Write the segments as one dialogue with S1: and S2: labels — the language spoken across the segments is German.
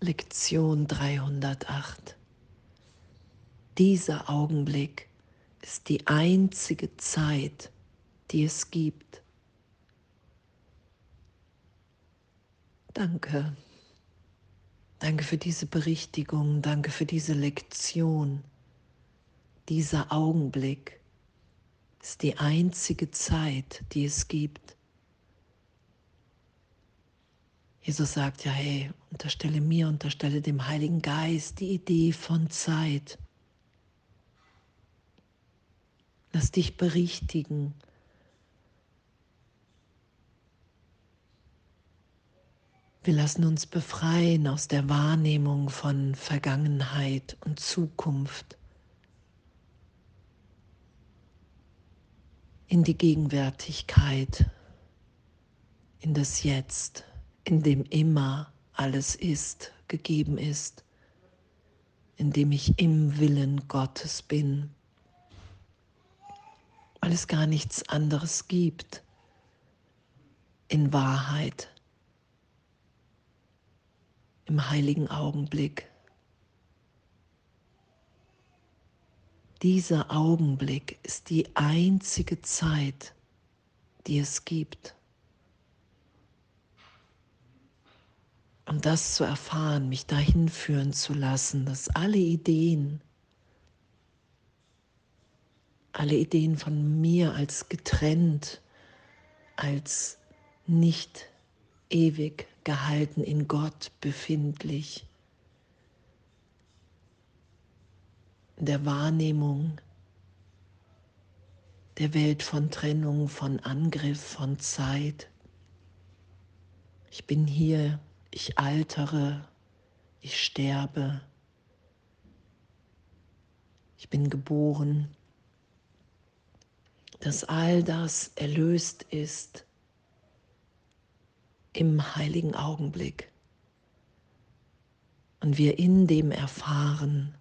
S1: Lektion 308. Dieser Augenblick ist die einzige Zeit, die es gibt. Danke. Danke für diese Berichtigung, danke für diese Lektion. Dieser Augenblick ist die einzige Zeit, die es gibt. Jesus sagt ja, hey, unterstelle mir, unterstelle dem Heiligen Geist die Idee von Zeit. Lass dich berichtigen. Wir lassen uns befreien aus der Wahrnehmung von Vergangenheit und Zukunft in die Gegenwärtigkeit, in das Jetzt in dem immer alles ist, gegeben ist, in dem ich im Willen Gottes bin, weil es gar nichts anderes gibt in Wahrheit, im heiligen Augenblick. Dieser Augenblick ist die einzige Zeit, die es gibt. Und das zu erfahren, mich dahin führen zu lassen, dass alle Ideen, alle Ideen von mir als getrennt, als nicht ewig gehalten in Gott befindlich, der Wahrnehmung der Welt von Trennung, von Angriff, von Zeit. Ich bin hier ich altere, ich sterbe, ich bin geboren, dass all das erlöst ist im heiligen Augenblick. Und wir in dem erfahren,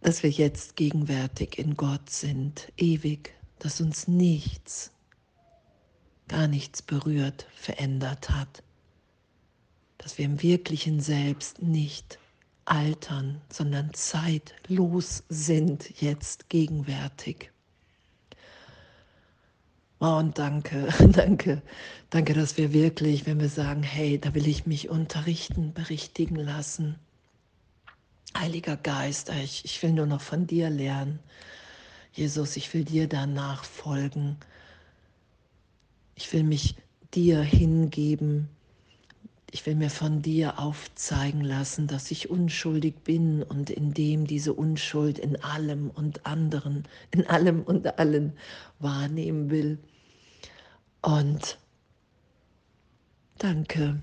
S1: dass wir jetzt gegenwärtig in Gott sind, ewig, dass uns nichts gar nichts berührt, verändert hat. Dass wir im wirklichen Selbst nicht altern, sondern zeitlos sind, jetzt gegenwärtig. Oh, und danke, danke, danke, dass wir wirklich, wenn wir sagen, hey, da will ich mich unterrichten, berichtigen lassen. Heiliger Geist, ich, ich will nur noch von dir lernen. Jesus, ich will dir danach folgen. Ich will mich dir hingeben. Ich will mir von dir aufzeigen lassen, dass ich unschuldig bin und in dem diese Unschuld in allem und anderen, in allem und allen wahrnehmen will. Und danke.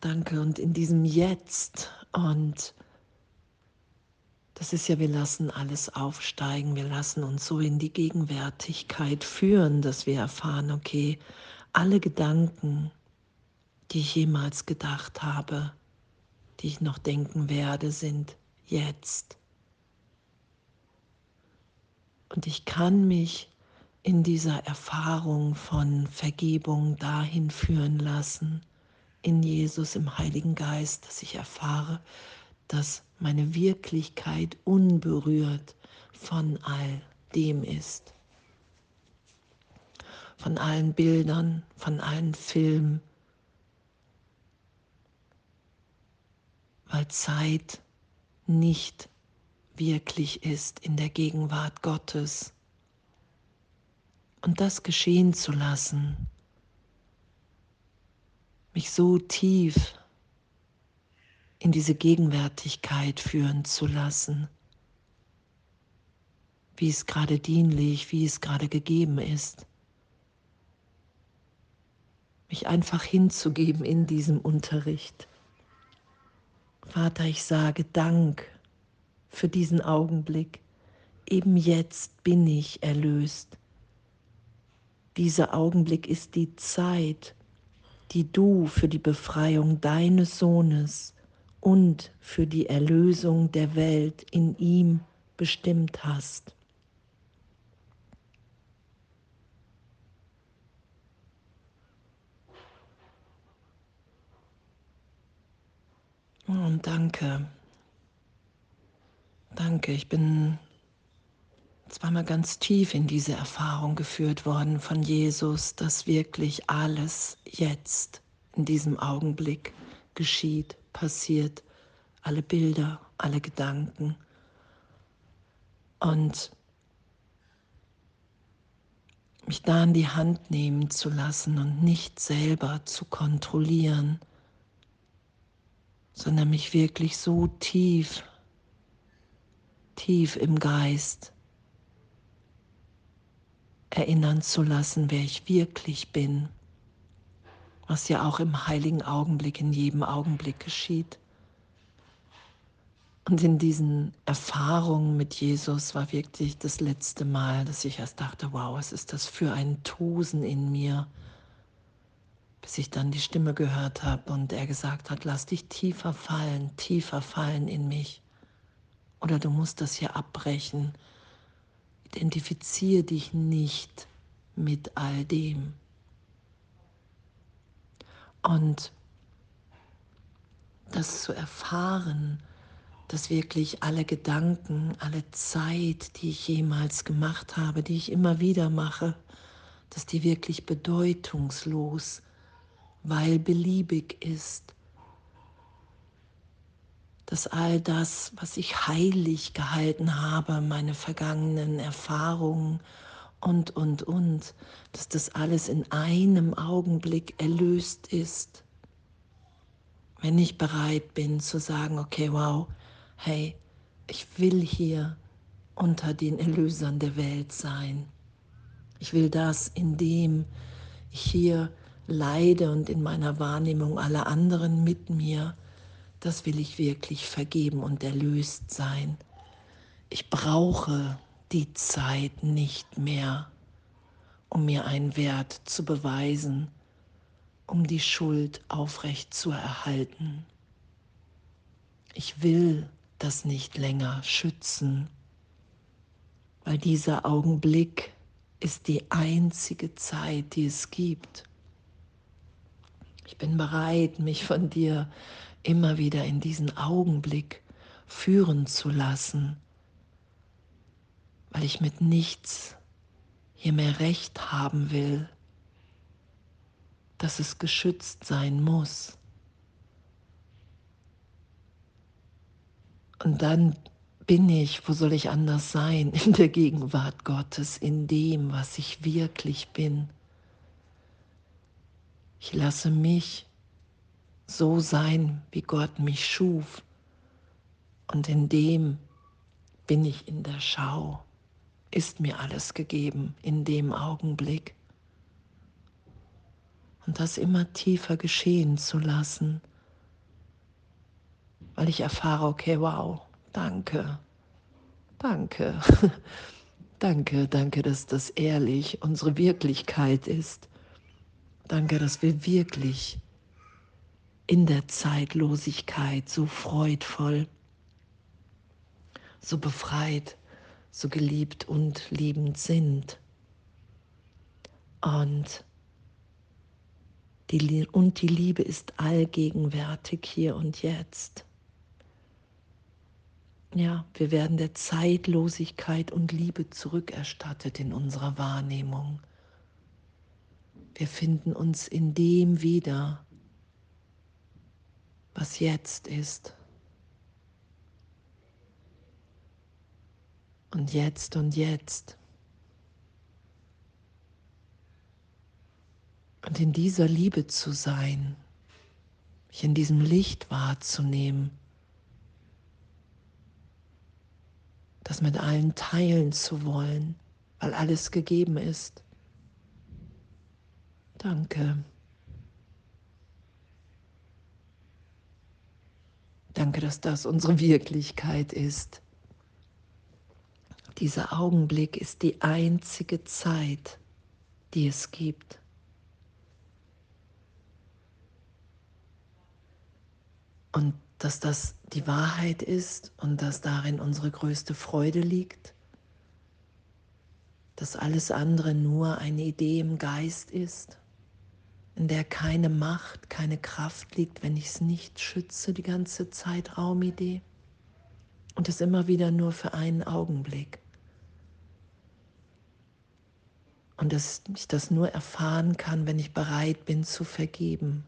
S1: Danke und in diesem Jetzt und das ist ja, wir lassen alles aufsteigen, wir lassen uns so in die Gegenwärtigkeit führen, dass wir erfahren, okay, alle Gedanken, die ich jemals gedacht habe, die ich noch denken werde, sind jetzt. Und ich kann mich in dieser Erfahrung von Vergebung dahin führen lassen, in Jesus, im Heiligen Geist, dass ich erfahre, dass meine Wirklichkeit unberührt von all dem ist. Von allen Bildern, von allen Filmen. Weil Zeit nicht wirklich ist in der Gegenwart Gottes. Und das geschehen zu lassen, mich so tief in diese Gegenwärtigkeit führen zu lassen, wie es gerade dienlich, wie es gerade gegeben ist. Mich einfach hinzugeben in diesem Unterricht. Vater, ich sage Dank für diesen Augenblick. Eben jetzt bin ich erlöst. Dieser Augenblick ist die Zeit, die du für die Befreiung deines Sohnes und für die Erlösung der Welt in ihm bestimmt hast. Und danke. Danke, ich bin zweimal ganz tief in diese Erfahrung geführt worden von Jesus, dass wirklich alles jetzt in diesem Augenblick geschieht passiert, alle Bilder, alle Gedanken. Und mich da in die Hand nehmen zu lassen und nicht selber zu kontrollieren, sondern mich wirklich so tief, tief im Geist erinnern zu lassen, wer ich wirklich bin, was ja auch im heiligen Augenblick, in jedem Augenblick geschieht. Und in diesen Erfahrungen mit Jesus war wirklich das letzte Mal, dass ich erst dachte, wow, was ist das für ein Tosen in mir, bis ich dann die Stimme gehört habe und er gesagt hat, lass dich tiefer fallen, tiefer fallen in mich. Oder du musst das hier abbrechen. Identifiziere dich nicht mit all dem. Und das zu erfahren, dass wirklich alle Gedanken, alle Zeit, die ich jemals gemacht habe, die ich immer wieder mache, dass die wirklich bedeutungslos, weil beliebig ist. Dass all das, was ich heilig gehalten habe, meine vergangenen Erfahrungen und, und, und, dass das alles in einem Augenblick erlöst ist. Wenn ich bereit bin zu sagen, okay, wow, hey, ich will hier unter den Erlösern der Welt sein. Ich will das, indem ich hier leide und in meiner Wahrnehmung alle anderen mit mir, das will ich wirklich vergeben und erlöst sein. Ich brauche die Zeit nicht mehr, um mir einen Wert zu beweisen, um die Schuld aufrecht zu erhalten. Ich will das nicht länger schützen, weil dieser Augenblick ist die einzige Zeit, die es gibt. Ich bin bereit, mich von dir immer wieder in diesen Augenblick führen zu lassen, weil ich mit nichts hier mehr recht haben will, dass es geschützt sein muss. Und dann bin ich, wo soll ich anders sein, in der Gegenwart Gottes, in dem, was ich wirklich bin. Ich lasse mich so sein, wie Gott mich schuf. Und in dem bin ich in der Schau, ist mir alles gegeben in dem Augenblick. Und das immer tiefer geschehen zu lassen weil ich erfahre, okay, wow, danke, danke, danke, danke, dass das ehrlich unsere Wirklichkeit ist. Danke, dass wir wirklich in der Zeitlosigkeit so freudvoll, so befreit, so geliebt und liebend sind. Und die, und die Liebe ist allgegenwärtig hier und jetzt. Ja, wir werden der Zeitlosigkeit und Liebe zurückerstattet in unserer Wahrnehmung. Wir finden uns in dem wieder, was jetzt ist. Und jetzt und jetzt. Und in dieser Liebe zu sein, mich in diesem Licht wahrzunehmen das mit allen teilen zu wollen, weil alles gegeben ist. Danke. Danke, dass das unsere Wirklichkeit ist. Dieser Augenblick ist die einzige Zeit, die es gibt. Und dass das die Wahrheit ist und dass darin unsere größte Freude liegt, dass alles andere nur eine Idee im Geist ist, in der keine Macht, keine Kraft liegt, wenn ich es nicht schütze, die ganze Zeit Raumidee. Und es immer wieder nur für einen Augenblick. Und dass ich das nur erfahren kann, wenn ich bereit bin zu vergeben.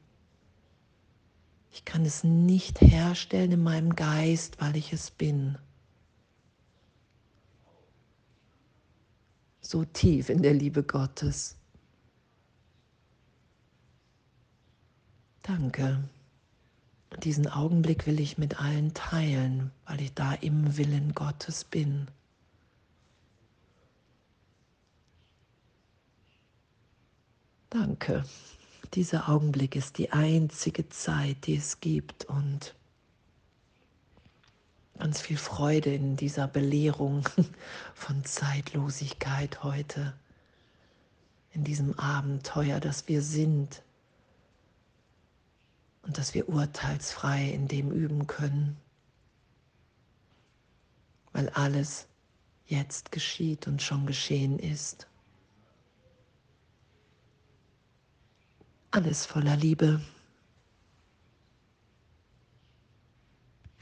S1: Ich kann es nicht herstellen in meinem Geist, weil ich es bin. So tief in der Liebe Gottes. Danke. Diesen Augenblick will ich mit allen teilen, weil ich da im Willen Gottes bin. Danke. Dieser Augenblick ist die einzige Zeit, die es gibt und ganz viel Freude in dieser Belehrung von Zeitlosigkeit heute, in diesem Abenteuer, das wir sind und dass wir urteilsfrei in dem üben können, weil alles jetzt geschieht und schon geschehen ist. Alles voller Liebe.